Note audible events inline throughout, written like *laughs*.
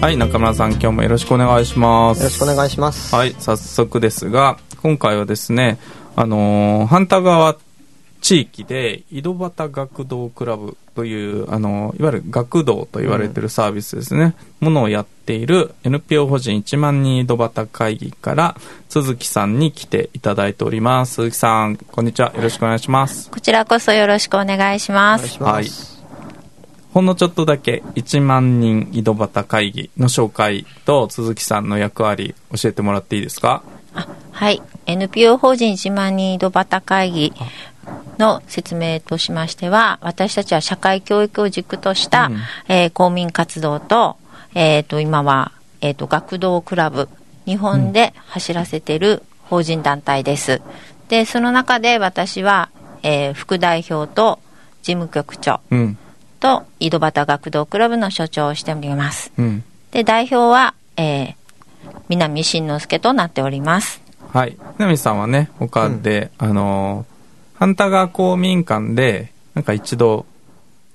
はい、中村さん、今日もよろしくお願いします。よろしくお願いします。はい、早速ですが、今回はですね、あのー、反田川地域で、井戸端学童クラブという、あのーいわゆる学童と言われているサービスですね、ものをやっている NPO 法人1万人井戸端会議から、鈴木さんに来ていただいております。鈴木さん、こんにちは。よろしくお願いします。こちらこそよろしくお願いします。お願いします。ほんのちょっとだけ1万人井戸端会議の紹介と鈴木さんの役割教えてもらっていいですか？あはい。NPO 法人1万人井戸端会議の説明としましては、私たちは社会教育を軸とした、うんえー公民活動と、えっ、と、今は、えっ、と、学童クラブ、日本で走らせている法人団体です。で、その中で私は、えー副代表と事務局長うん。と井戸端学童クラブの所長をしております。うん。で、代表は、えー、南慎之介となっております。はい。南さんはね、他で、あのー、反田川公民館で、なんか一度、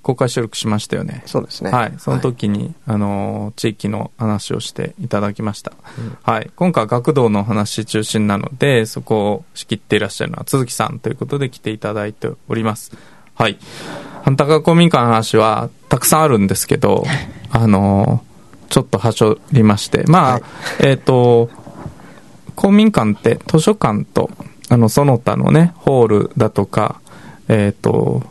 公開収録しましたよね。そうですね。はい。その時に、あのー地域の話をしていただきました。はい。今回は学童の話中心なので、そこを仕切っていらっしゃるのは鈴木さんということで来ていただいております。はい。反田川公民館の話はたくさんあるんですけど、*laughs* あのーちょっとはしょりまして、まあ、はいえっ、と、公民館って図書館と、あの、その他のね、ホールだとか、えっ、と、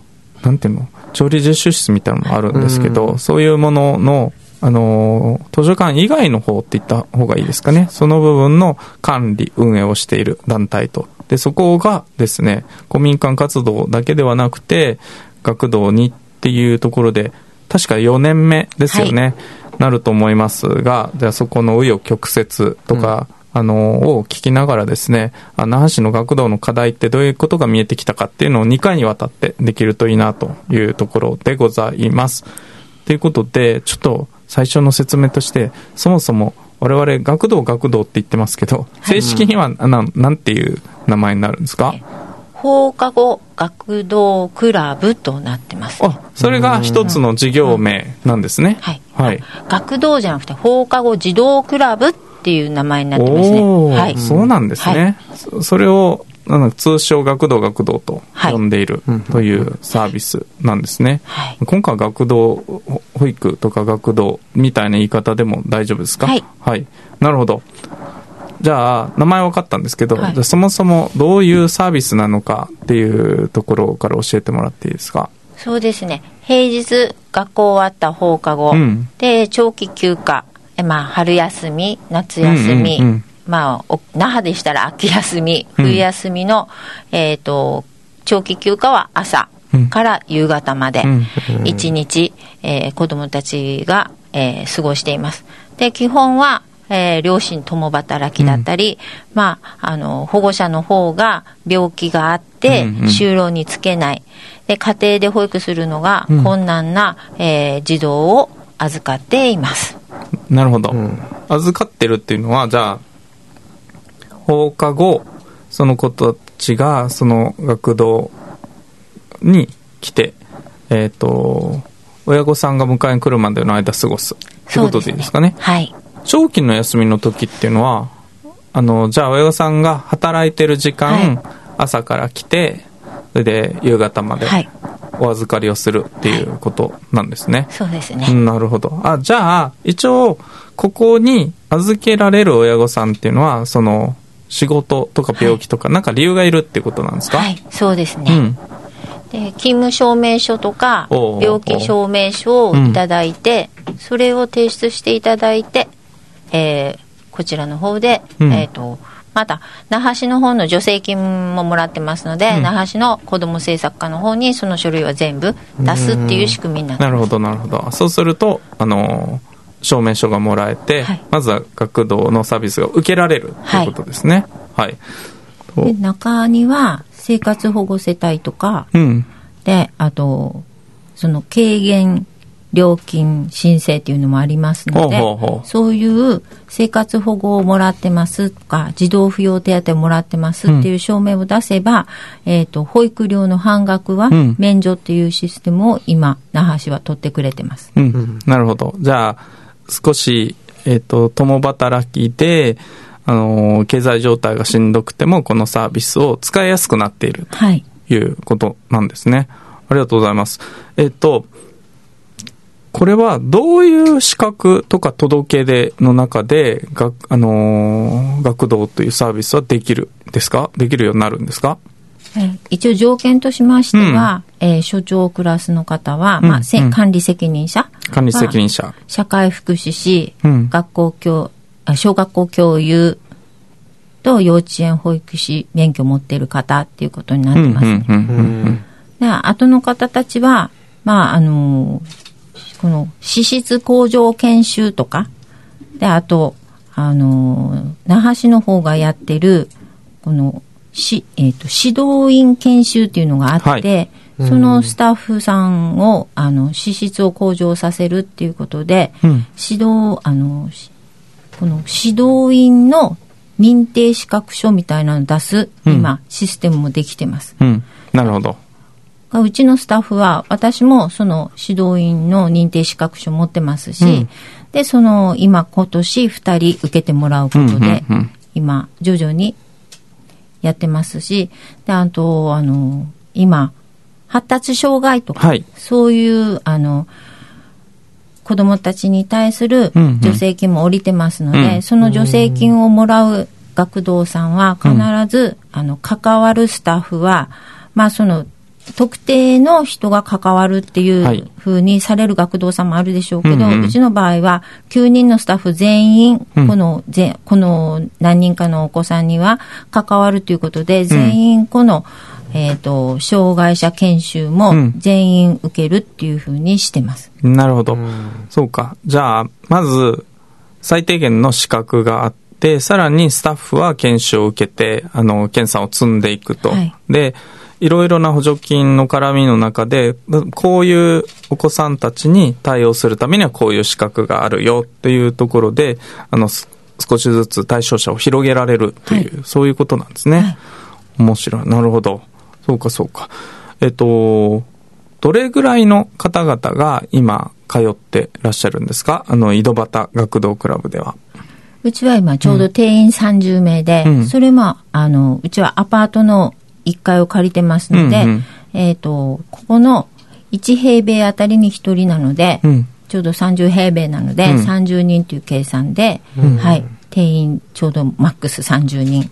なんていうの、調理実習室みたいなのもあるんですけど、うんそういうものの、あのー図書館以外の方って言った方がいいですかね。その部分の管理、運営をしている団体と。で、そこがですね、公民館活動だけではなくて、学童にっていうところで、確か4年目ですよね。なると思いますが、じゃあそこの紆余曲折とか、あの、を聞きながらですね、あ那覇市の学童の課題ってどういうことが見えてきたかっていうのを2回にわたってできるといいなというところでございます。ということで、ちょっと最初の説明として、そもそも我々学童学童って言ってますけど、正式にはななんていう名前になるんですか、放課後学童クラブとなってます、あ、それが一つの事業名なんですね。はい。はい。学童じゃなくて放課後児童クラブっていう名前になってますね。はい。そうなんですね。そそれを、あの通称学童学童と呼んでいるというサービスなんですね。はい。今回は学童ほ保育とか学童みたいな言い方でも大丈夫ですか？はい。なるほど。じゃあ、名前分かったんですけど、はいじゃあそもそもどういうサービスなのかっていうところから教えてもらっていいですか？そうですね。平日学校終わった放課後、うんで、長期休暇、えまあ、春休み、夏休み、うんうんうんまあ、お那覇でしたら秋休み、うん。冬休みの、えっ、と、長期休暇は朝から夕方まで、うん。一日、えー子供たちが、えー過ごしています。で、基本は、えー両親共働きだったり、まあ、あの、保護者の方が病気があってうんうん、就労につけない。で、家庭で保育するのがうん。困難な、えー児童を預かっています。なるほど、ん。預かってるっていうのはじゃあ放課後その子たちがその学童に来てえっ、と親御さんが迎えに来るまでの間過ごすってことでいいですかねはい。長期の休みの時っていうのはあのじゃあ親御さんが働いてる時間、はい朝から来てそれで夕方まではい。お預かりをするっていうことなんですね、そうですね。うんなるほど。あ、じゃあ、一応、ここに預けられる親御さんっていうのは、その、仕事とか病気とか、なんか理由がいるっていうことなんですか？はい、そうですね。うん。で勤務証明書とか病気証明書をいただいて、それを提出していただいて、えーこちらの方で、うん。えっ、とまた那覇市の方の助成金ももらってますので、うん。那覇市の子ども政策課の方にその書類は全部出すっていう仕組みになってます。なるほど、なるほど。そうすると、あのー、証明書がもらえて、はいまずは学童のサービスが受けられるということですね。はい。とで中には生活保護世帯とかうん。であとその軽減料金申請っていうのもありますのでほうほうほうそういう生活保護をもらってますとか児童扶養手当をもらってますっていう証明を出せば、えっ、と保育料の半額はうん免除っていうシステムを今那覇市は取ってくれてます。うん。なるほど。じゃあ、少し、えっ、と、共働きで、あのー経済状態がしんどくても、このサービスを使いやすくなっているはい。ということなんですね。ありがとうございます。えっ、と、これはどういう資格とか届け出の中で、学、あのー学童というサービスはできるですか？できるようになるんですか？はい一応条件としましては、えー所長クラスの方は、まあせうん管理責任者管理責任者。社会福祉士、うん学校教あ小学校教諭と幼稚園保育士免許を持っている方っていうことになってますね。で後の方たちは、まあ、あのーこの資質向上研修とか、で、あと、あのー那覇市の方がやってる、この、し、えっ、と、指導員研修っていうのがあって、はいそのスタッフさんを、あの、資質を向上させるっていうことで、うん指導、あの、しこの指導員の認定資格書みたいなのを出す、うん今、システムもできてます。うん。なるほど。うちのスタッフは、私もその指導員の認定資格書持ってますし、うんで、その今今年2人受けてもらうことで、今徐々にやってますし、で、あと、あの、今、発達障害とか、はい。そういう、あの、子供たちに対するうんうん。助成金も降りてますので、うん。その助成金をもらう学童さんは必ず、あの、関わるスタッフは、まあその、特定の人が関わるっていはい。うふうにされる学童さんもあるでしょうけど、うんうんうちの場合は9人のスタッフ全員、うん。このぜこの何人かのお子さんには関わるということで、全員この、えっ、と、障害者研修もうん全員受けるっていうふうにしてます。なるほど。そうか。じゃあ、まず、最低限の資格があって、さらにスタッフは研修を受けて、あの、検査を積んでいくと。はいで、いろいろな補助金の絡みの中で、こういうお子さんたちに対応するためにはこういう資格があるよっていうところで、あの、す少しずつ対象者を広げられるという、そういうことなんですね。はい面白い。なるほど。そうか、そうか。えっと、どれぐらいの方々が今通ってらっしゃるんですか？あの、井戸端学童クラブでは。うちは今ちょうど定員30名で、うんそれも、あの、うちはアパートの1階を借りてますので、うんうんえっ、と、ここの1平米あたりに1人なので、うん。ちょうど30平米なので、うん30人という計算で、はい、定員ちょうどマックス30人。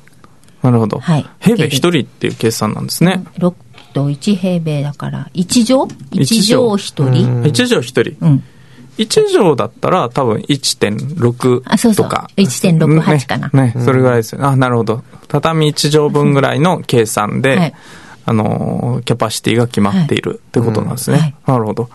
なるほど。はい平米一人っていう計算なんですね。6と1平米だから、1畳 ?1 一畳畳1人。一畳一人。うん。一畳だったら多分1.6あそうそうとか。1.68かなね。ね、それぐらいですよね。あ、なるほど。畳1畳分ぐらいの計算で、はいあのー、キャパシティが決まっているってことなんですね。うんはいなるほど。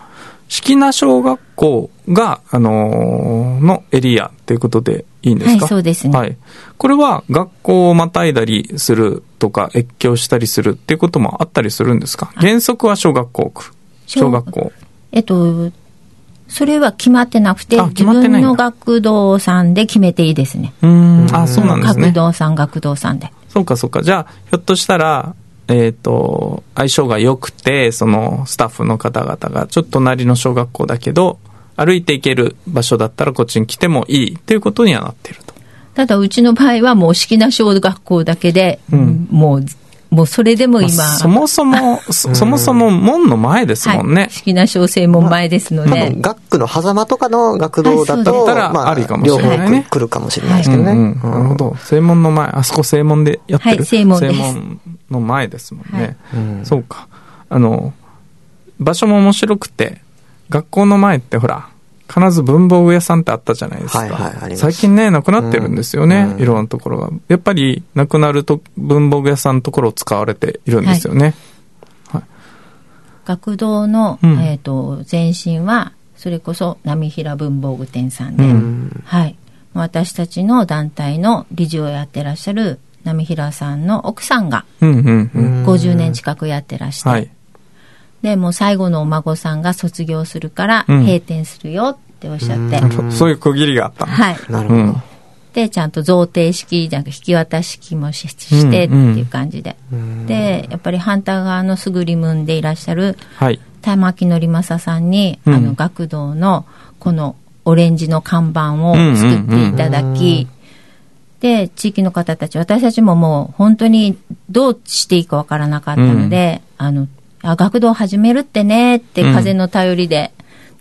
式名小学校が、あのーのエリアっていうことでいいんですか？はいそうですねはい。これは学校をまたいだりするとか、越境したりするっていうこともあったりするんですか？原則は小学校区。小学校。えっと、それは決まってなくて、自分の学童さんで決めていいですね。うーん。あ、そうなんですね学。童さん、学童さんで。そうかそうか。じゃあ、ひょっとしたら、えっ、と、相性が良くて、そのスタッフの方々が、ちょっと隣の小学校だけど、歩いて行ける場所だったらこっちに来てもいいっていうことにはなっていると。ただ、うちの場合はもう式な小学校だけで、うんもう、もうそれでも今、まあそもそも、そそもそも門の前ですもんねはい、。式な小正門前ですの多で、分、学区の狭間とかの学童だったらまあ、ありかもしれないね来るかもしれないですけどね。うんうんなるほど。正門の前、あそこ正門でやってる。はい正門です門の前ですもんね。うんそうか。あの、場所も面白くて、学校の前ってほら、必ず文房具屋さんってあったじゃないですか。はいはい最近ね、なくなってるんですよね、うんいろんなところが。やっぱり、なくなると文房具屋さんのところを使われているんですよね。学童の、うんえっ、と、前身は、それこそ波平文房具店さんで、うんはい。私たちの団体の理事をやってらっしゃる波平さんの奥さんがうんうんうん。50年近くやってらして、はい。で、もう最後のお孫さんが卒業するからうん閉店するよっておっしゃって、うんそういう区切りがあったの。はい。なるほど。うん。で、ちゃんと贈呈式じゃなく引き渡し式もししてっていう感じで。うんで、やっぱり反対側のすぐりむんでいらっしゃるはい。玉木則正さんに、うんあの学童のこのオレンジの看板を作っていただき、で、地域の方たち、私たちももう本当にどうしていいかわからなかったので、あの、あ学童始めるってねってうん。風の頼りで、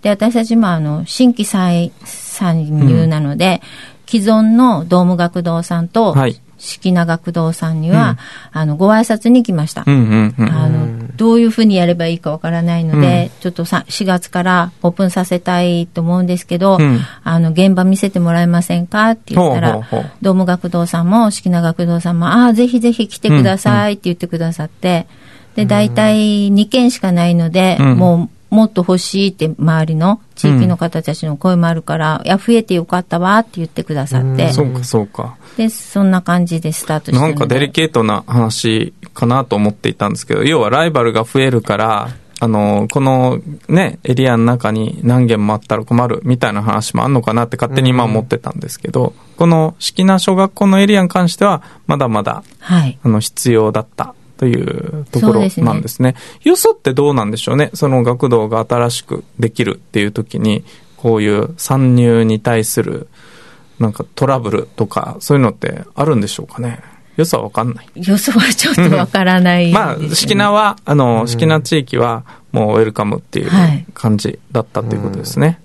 で、私たちもあの、新規参参入なので、既存のドーム学童さんと、はい。式名学童さんには、あの、ご挨拶に来ました。うんうんうん。あの、どういうふうにやればいいかわからないので、ちょっとさ4月からオープンさせたいと思うんですけど、うん。あの、現場見せてもらえませんかって言ったら、ほうほうほう。ドーム学童さんも、式名学童さんも、ああ、ぜひぜひ来てくださいって言ってくださって、で、大体2件しかないので、うん。もう、もっと欲しいって周りの地域の方たちの声もあるから、いや、増えてよかったわって言ってくださって、そうかそうか。で、そんな感じでスタートしたので。なんかデリケートな話かなと思っていたんですけど、要はライバルが増えるから、あの、このね、エリアの中に何軒もあったら困るみたいな話もあんのかなって勝手に今思ってたんですけど、この式名小学校のエリアに関しては、まだまだ、はい。あの、必要だったというところそうですねなんですね。よそってどうなんでしょうね？その学童が新しくできるっていう時に、こういう参入に対する、なんかトラブルとか、そういうのってあるんでしょうかね？よそはわかんない。予想はちょっとわからない、まあ、式名は、あの、式名地域は、もうウェルカムっていうはい感じだったということですね。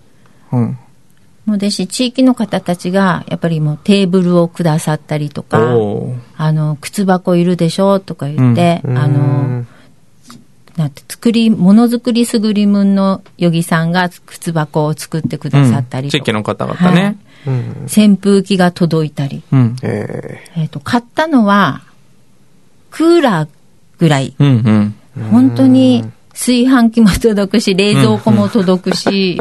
うん。もうですし、地域の方たちが、やっぱりもうテーブルをくださったりとか、あの、靴箱いるでしょとか言って、うん。あの、なんて、作り、ものづくりすぐりむんのよぎさんが靴箱を作ってくださったりとか、うん。地域の方々ね。うん扇風機が届いたり、うん。ええっ、と、買ったのは、クーラーぐらい、うんうん。本当に炊飯器も届くし、冷蔵庫も届くし、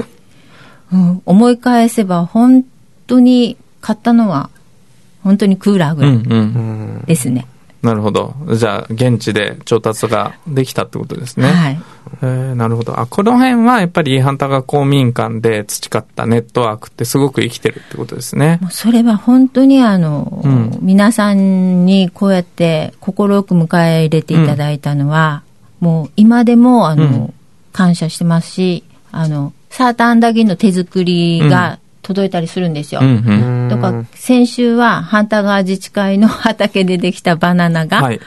うん思い返せば本当に買ったのは、本当にクーラーぐらいうんうん。ーうんですね。なるほど。じゃあ、現地で調達ができたってことですね。はい。えーなるほど。あ、この辺はやっぱり反対が公民館で培ったネットワークってすごく生きてるってことですね。それは本当にあの、うん皆さんにこうやって快く迎え入れていただいたのは、もう今でもあの、うん感謝してますし、あの、サーターアンダギーの手作りが届いたりするんですよ。うんうん。とか、先週は、反対側自治会の畑でできたバナナが、はい。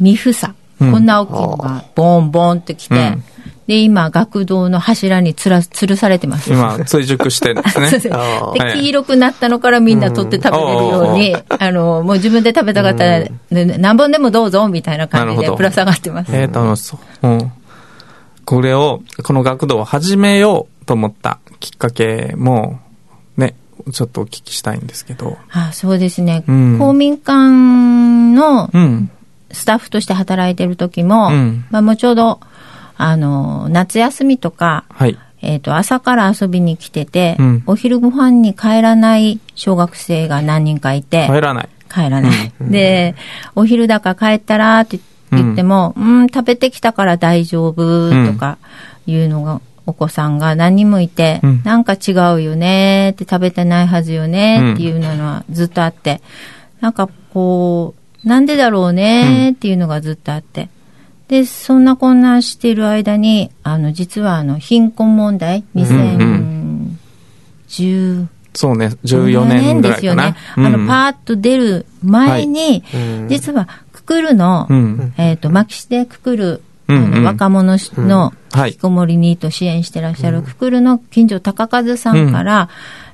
ミフサ、うんこんな大きいのが、ボンボンってきて、うんで、今、学童の柱につら、吊るされてます。今、追熟してるんですね。*laughs* あで、はい黄色くなったのからみんな取って食べれるように、あの、もう自分で食べたかったら、ね何本でもどうぞ、みたいな感じでぶら下がってます。えー、楽しそう。うん。これを、この学童を始めようと思ったきっかけも、ね、ちょっとお聞きしたいんですけど。あそうですね。うん公民館のうん。スタッフとして働いてる時も、うんまあもうちょうど、あの、夏休みとか、はい。えっ、と、朝から遊びに来てて、うんお昼ご飯に帰らない小学生が何人かいて、帰らない。帰らない。で、お昼だから帰ったらって言っても、うん、食べてきたから大丈夫とかいうのが、お子さんが何人もいて、うん。なんか違うよねって食べてないはずよねっていうのはずっとあって、なんかこう、なんでだろうねっていうのがずっとあって。で、そんなこんなしている間に、あの、実はあの、貧困問題、2010、そうね、14年ぐらい。ですよね。あの、パーッと出る前に、うん。実は、くくるの、うん。えっ、と、牧師でくくる、うんうん。若者のはい。引きこもりニート支援してらっしゃるくくるの近所高和さんから、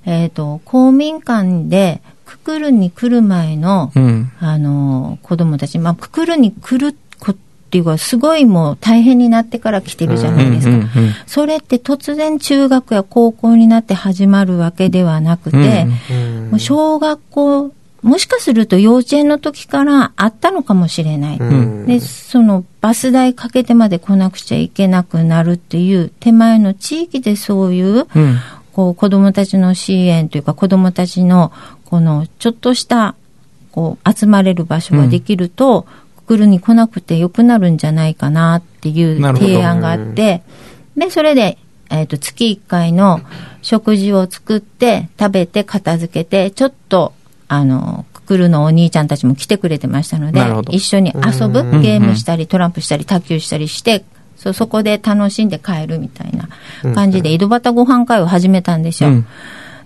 えっ、と、公民館でくくるに来る前の、うん。あの、子供たち、まあ、くくるに来る子っていうか、すごいもう大変になってから来てるじゃないですか。うんうんうんそれって突然中学や高校になって始まるわけではなくて、うん。もう小学校もしかすると幼稚園の時からあったのかもしれない。うんで、そのバス代かけてまで来なくちゃいけなくなるっていう手前の地域でそういう、うん。こう子供たちの支援というか子供たちのこのちょっとしたこう集まれる場所ができると、くくるに来なくてよくなるんじゃないかなっていう提案があって、で、それで、えっ、と、月1回の食事を作って、食べて、片付けて、ちょっと、あの、くくるのお兄ちゃんたちも来てくれてましたので一緒に遊ぶ、うん。ゲームしたり、トランプしたり、卓球したりして、そ、そこで楽しんで帰るみたいな感じで、井戸端ご飯会を始めたんですよ。うん。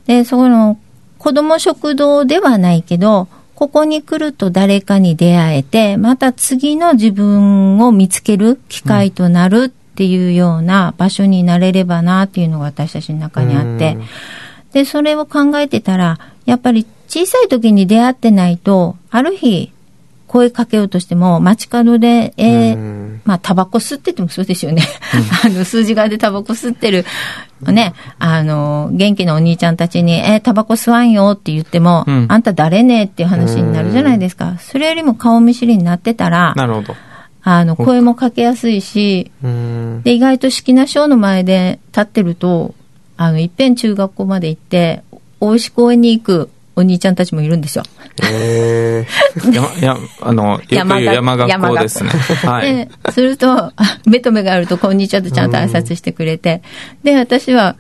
で、そこの子供食堂ではないけど、ここに来ると誰かに出会えて、また次の自分を見つける機会となるっていうような場所になれればなっていうのが私たちの中にあって、で、それを考えてたら、やっぱり小さい時に出会ってないと、ある日、声かけようとしても、街角で、えーうん。まあ、タバコ吸っててもそうですよね。*laughs* あの、数字側でタバコ吸ってる、ね、あの、元気なお兄ちゃんたちに、えータバコ吸わんよって言っても、うん。あんた誰ねっていう話になるじゃないですか。それよりも顔見知りになってたら、なるほど。あの、声もかけやすいし、うん。で、意外と式なショーの前で立ってると、あの、いっぺん中学校まで行って、大石公園に行くお兄ちゃんたちもいるんですよ。え山、や、あの、よく言う山学校ですね。はい。で、すると、あ *laughs* 目と目があると、こんにちはとちゃんと挨拶してくれて、で、私は、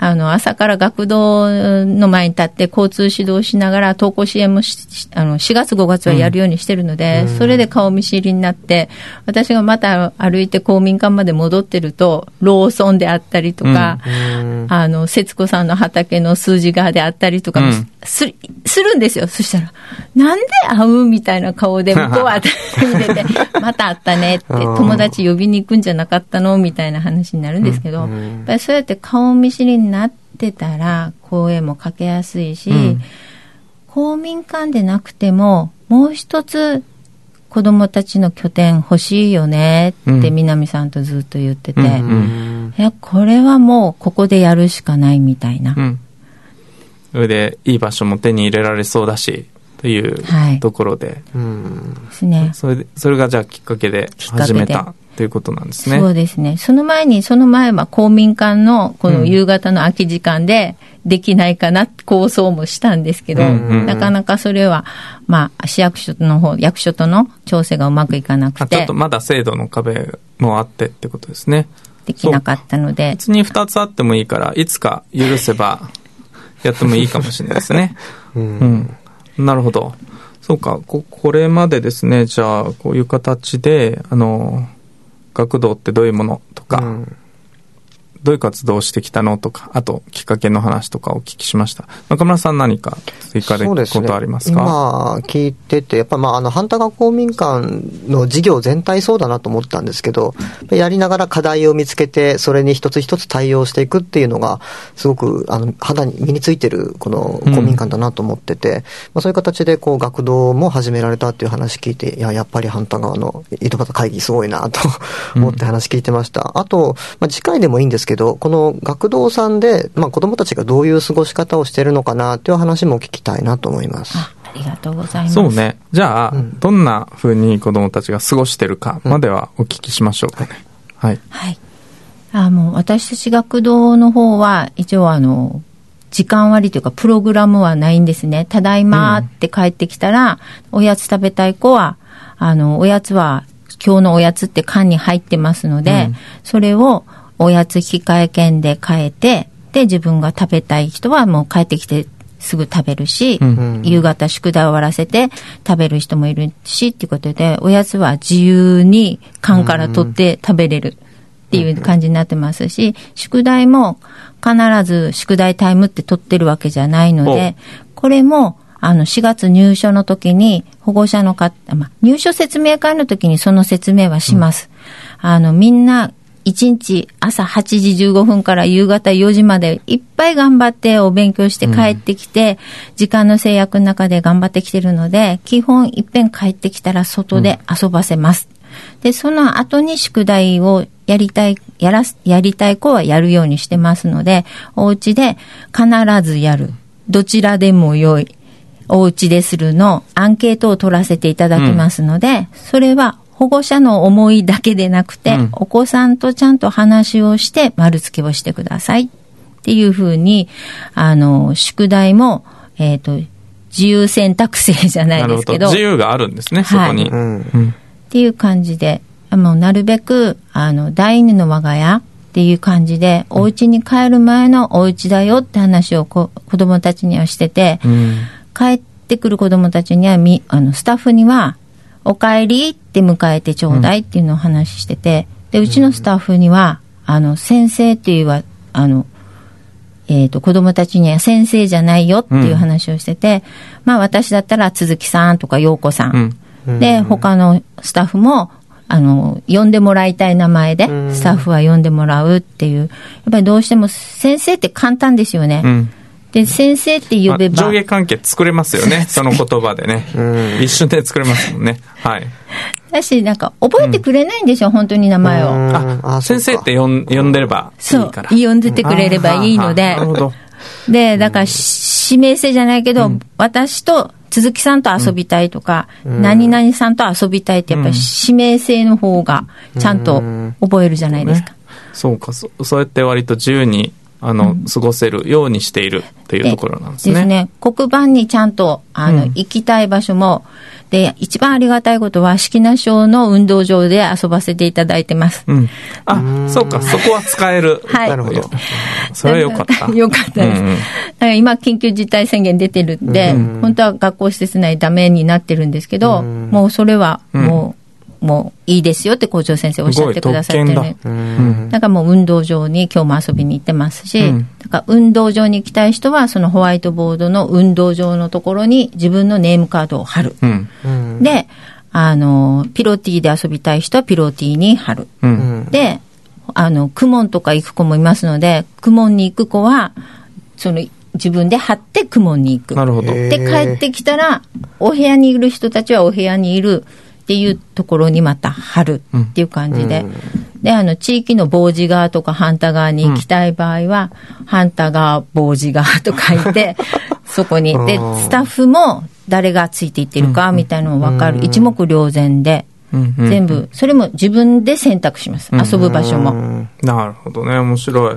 あの、朝から学童の前に立って交通指導しながら登校支援もししあの4月5月はやるようにしてるので、それで顔見知りになって、私がまた歩いて公民館まで戻ってると、ローソンであったりとか、ーうん。あの、節子さんの畑の数字側であったりとかす,、するんですよ。そしたら、なんで会うみたいな顔で向こうは見てて、*laughs* また会ったねって、うん。友達呼びに行くんじゃなかったの？みたいな話になるんですけど、うん。やっぱりそうやって顔見知りになってたら、声もかけやすいし、うん公民館でなくても、もう一つ、子供たちの拠点欲しいよねってうん。南さんとずっと言ってて、いや、これはもうここでやるしかないみたいな。うん。それで、いい場所も手に入れられそうだし、というはい。ところで、うん。ですね。それで、それがじゃあきっかけで始めたということなんですね。そうですね。その前に、その前は公民館のこの夕方の空き時間でできないかな、構想もしたんですけど、うんうんなかなかそれは、まあ、市役所の方、役所との調整がうまくいかなくて。あちょっと、まだ制度の壁もあってってことですね。できなかったので、別に2つあってもいいから、いつか許せば、やってもいいかもしれないですね。*laughs* うんうん。なるほど。そうか、こ、これまでですね、じゃあ、こういう形で、あの、学童ってどういうものとか、うんどういう活動をしてきたのとか、あと、きっかけの話とかお聞きしました。中村さん何か追加でそうですねことありますか？今聞いてて、やっぱまあ、あの、反対側公民館の事業全体そうだなと思ったんですけど、やりながら課題を見つけて、それに一つ一つ対応していくっていうのが、すごく、あの、肌に身についてる、この公民館だなと思ってて、まあ、そういう形で、こう、学童も始められたっていう話聞いて、いや、やっぱり反対側の井戸端会議すごいなと思って話聞いてました。あと、まあ、次回でもいいんですけど、この学童さんで、まあ、子供たちがどういう過ごし方をしてるのかなっていう話も聞きたいなと思います。あありがとうございます。そうね。じゃあ、うんどんな風に子供たちが過ごしてるかまではお聞きしましょうかね。はい。はい。あもう私たち学童の方は、一応あの、時間割というか、プログラムはないんですね。ただいまって帰ってきたら、おやつ食べたい子は、あの、おやつは、今日のおやつって缶に入ってますので、うんそれをおやつ控え券で変えて、で、自分が食べたい人はもう帰ってきてすぐ食べるし、うん。夕方宿題を終わらせて食べる人もいるし、っていうことで、おやつは自由に缶から取って食べれるっていう感じになってますし、宿題も必ず宿題タイムって取ってるわけじゃないので、これも、あの、4月入所の時に保護者の方、まあ、入所説明会の時にその説明はします。あの、みんな、1日朝8時15分から夕方4時までいっぱい頑張ってお勉強して帰ってきて、時間の制約の中で頑張ってきてるので、基本いっぺん帰ってきたら外で遊ばせます。で、その後に宿題をやりたい、やらす、やりたい子はやるようにしてますので、お家で必ずやる。どちらでも良い。お家でするのアンケートを取らせていただきますので、それは保護者の思いだけでなくて、うん。お子さんとちゃんと話をして丸付けをしてください。っていうふうに、あの、宿題も、えっ、と、自由選択制じゃなない。ですけど、自由があるんですね、そこに。うん。うん。っていう感じで、もうなるべく、あの、第二の我が家っていう感じで、お家に帰る前のお家だよって話をこ子供たちにはしてて、うん。帰ってくる子供たちにはみ、あの、スタッフには、お帰りって迎えてちょうだいっていうのを話してて、で、うちのスタッフには、あの、先生っていうは、あの、えっ、と、子供たちには先生じゃないよっていう話をしてて、まあ私だったら鈴木さんとか陽子さん、うん。で、他のスタッフも、あの、呼んでもらいたい名前で、うん。スタッフは呼んでもらうっていう。やっぱりどうしても先生って簡単ですよね。うんで、先生って呼べば、まあ上下関係作れますよね、*laughs* その言葉でね。うん一瞬で作れますもんね。はい。だし、なんか、覚えてくれないんですよ、本当に名前を。うんあ、あ先生って呼ん呼んでればいそいうから。呼んでてくれればいいのであーなるほど。で、だから、し指名制じゃないけど、私と鈴木さんと遊びたいとか、何々さんと遊びたいって、やっぱり指名制の方が、ちゃんと覚えるじゃないですか。そうか、そそうやって割と自由に、あの、過ごせるようにしているっていうところなんですね。黒板にちゃんと、あの、うん行きたい場所も、で、一番ありがたいことは、式名省の運動場で遊ばせていただいてます。うん。あ、そうか、そこは使える。はいなるほど。*laughs* それはよかった。*laughs* よかったです。うんうんだから今、緊急事態宣言出てるんで、本当は学校施設内ダメになってるんですけど、うんもうそれは、もう、もういいですよって校長先生おっしゃってくださってるすごい特う権んだからもう運動場に今日も遊びに行ってますし、うんだから運動場に行きたい人は、そのホワイトボードの運動場のところに自分のネームカードを貼る。うん。うんで、あの、ピロティで遊びたい人はピロティに貼る。う。うんんで、あの、クモンとか行く子もいますので、クモンに行く子は、その、自分で貼ってクモンに行く。なるほど。へで、帰ってきたら、お部屋にいる人たちはお部屋にいるっていうところにまた貼るっていう感じで。で、あの、地域の防治側とか反対側に行きたい場合は、反対側、防治側と書いて、*laughs* そこに。で、うん。スタッフも誰がついていってるかみたいなのも分かる。一目瞭然で、全部、それも自分で選択します。遊ぶ場所も。なるほどね、面白い。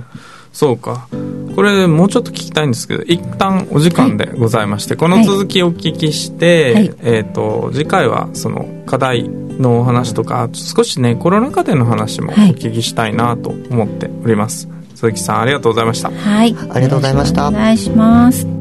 そうか。これ、もうちょっと聞きたいんですけど、一旦お時間でございまして、この続きをお聞きして、はい。えっ、と、次回はその課題のお話とか、少しね、コロナ禍での話もおはい聞きしたいなと思っております。鈴木さん、ありがとうございました。はい。ありがとうございましたお願いします。